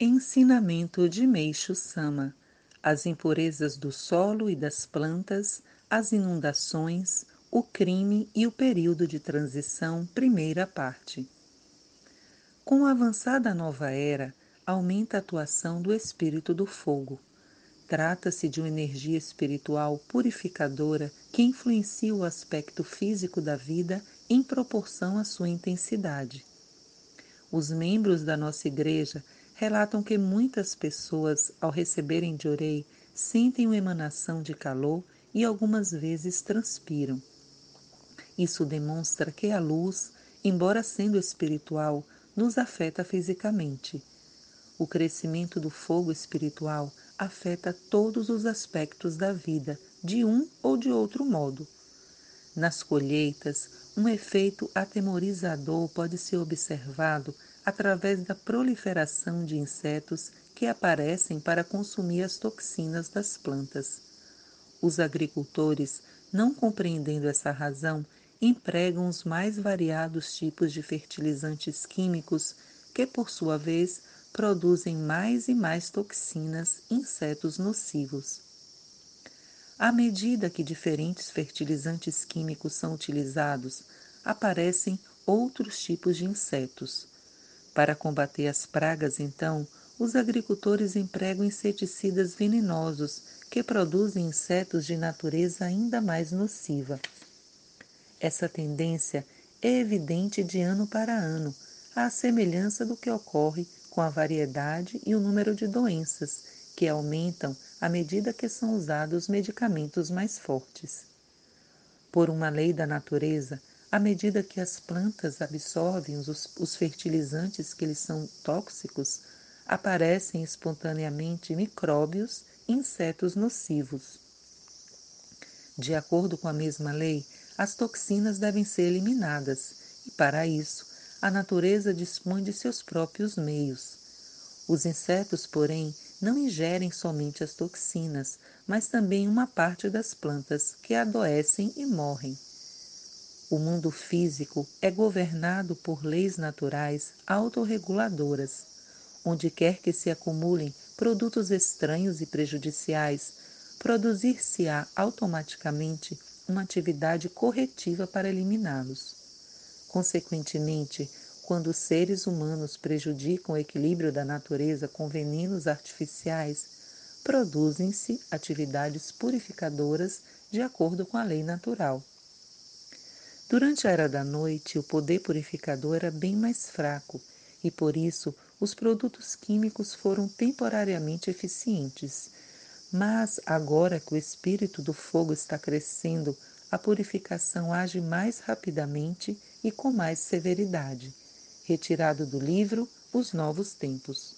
Ensinamento de Meixo Sama: As impurezas do solo e das plantas, as inundações, o crime e o período de transição, primeira parte. Com a avançada nova era, aumenta a atuação do espírito do fogo. Trata-se de uma energia espiritual purificadora que influencia o aspecto físico da vida em proporção à sua intensidade. Os membros da nossa igreja relatam que muitas pessoas, ao receberem Jorei, sentem uma emanação de calor e algumas vezes transpiram. Isso demonstra que a luz, embora sendo espiritual, nos afeta fisicamente. O crescimento do fogo espiritual afeta todos os aspectos da vida, de um ou de outro modo. Nas colheitas, um efeito atemorizador pode ser observado através da proliferação de insetos que aparecem para consumir as toxinas das plantas. Os agricultores, não compreendendo essa razão, empregam os mais variados tipos de fertilizantes químicos que, por sua vez, produzem mais e mais toxinas, insetos nocivos. À medida que diferentes fertilizantes químicos são utilizados, aparecem outros tipos de insetos. Para combater as pragas, então, os agricultores empregam inseticidas venenosos que produzem insetos de natureza ainda mais nociva. Essa tendência é evidente de ano para ano, à semelhança do que ocorre com a variedade e o número de doenças, que aumentam à medida que são usados medicamentos mais fortes. Por uma lei da natureza, à medida que as plantas absorvem os, os fertilizantes que lhes são tóxicos, aparecem espontaneamente micróbios e insetos nocivos. De acordo com a mesma lei, as toxinas devem ser eliminadas, e para isso a natureza dispõe de seus próprios meios. Os insetos, porém, não ingerem somente as toxinas, mas também uma parte das plantas que adoecem e morrem. O mundo físico é governado por leis naturais autorreguladoras. Onde quer que se acumulem produtos estranhos e prejudiciais, produzir-se-á automaticamente uma atividade corretiva para eliminá-los. Consequentemente, quando os seres humanos prejudicam o equilíbrio da natureza com venenos artificiais, produzem-se atividades purificadoras de acordo com a lei natural. Durante a era da noite, o poder purificador era bem mais fraco e por isso os produtos químicos foram temporariamente eficientes. Mas agora que o espírito do fogo está crescendo, a purificação age mais rapidamente e com mais severidade. Retirado do livro Os Novos Tempos.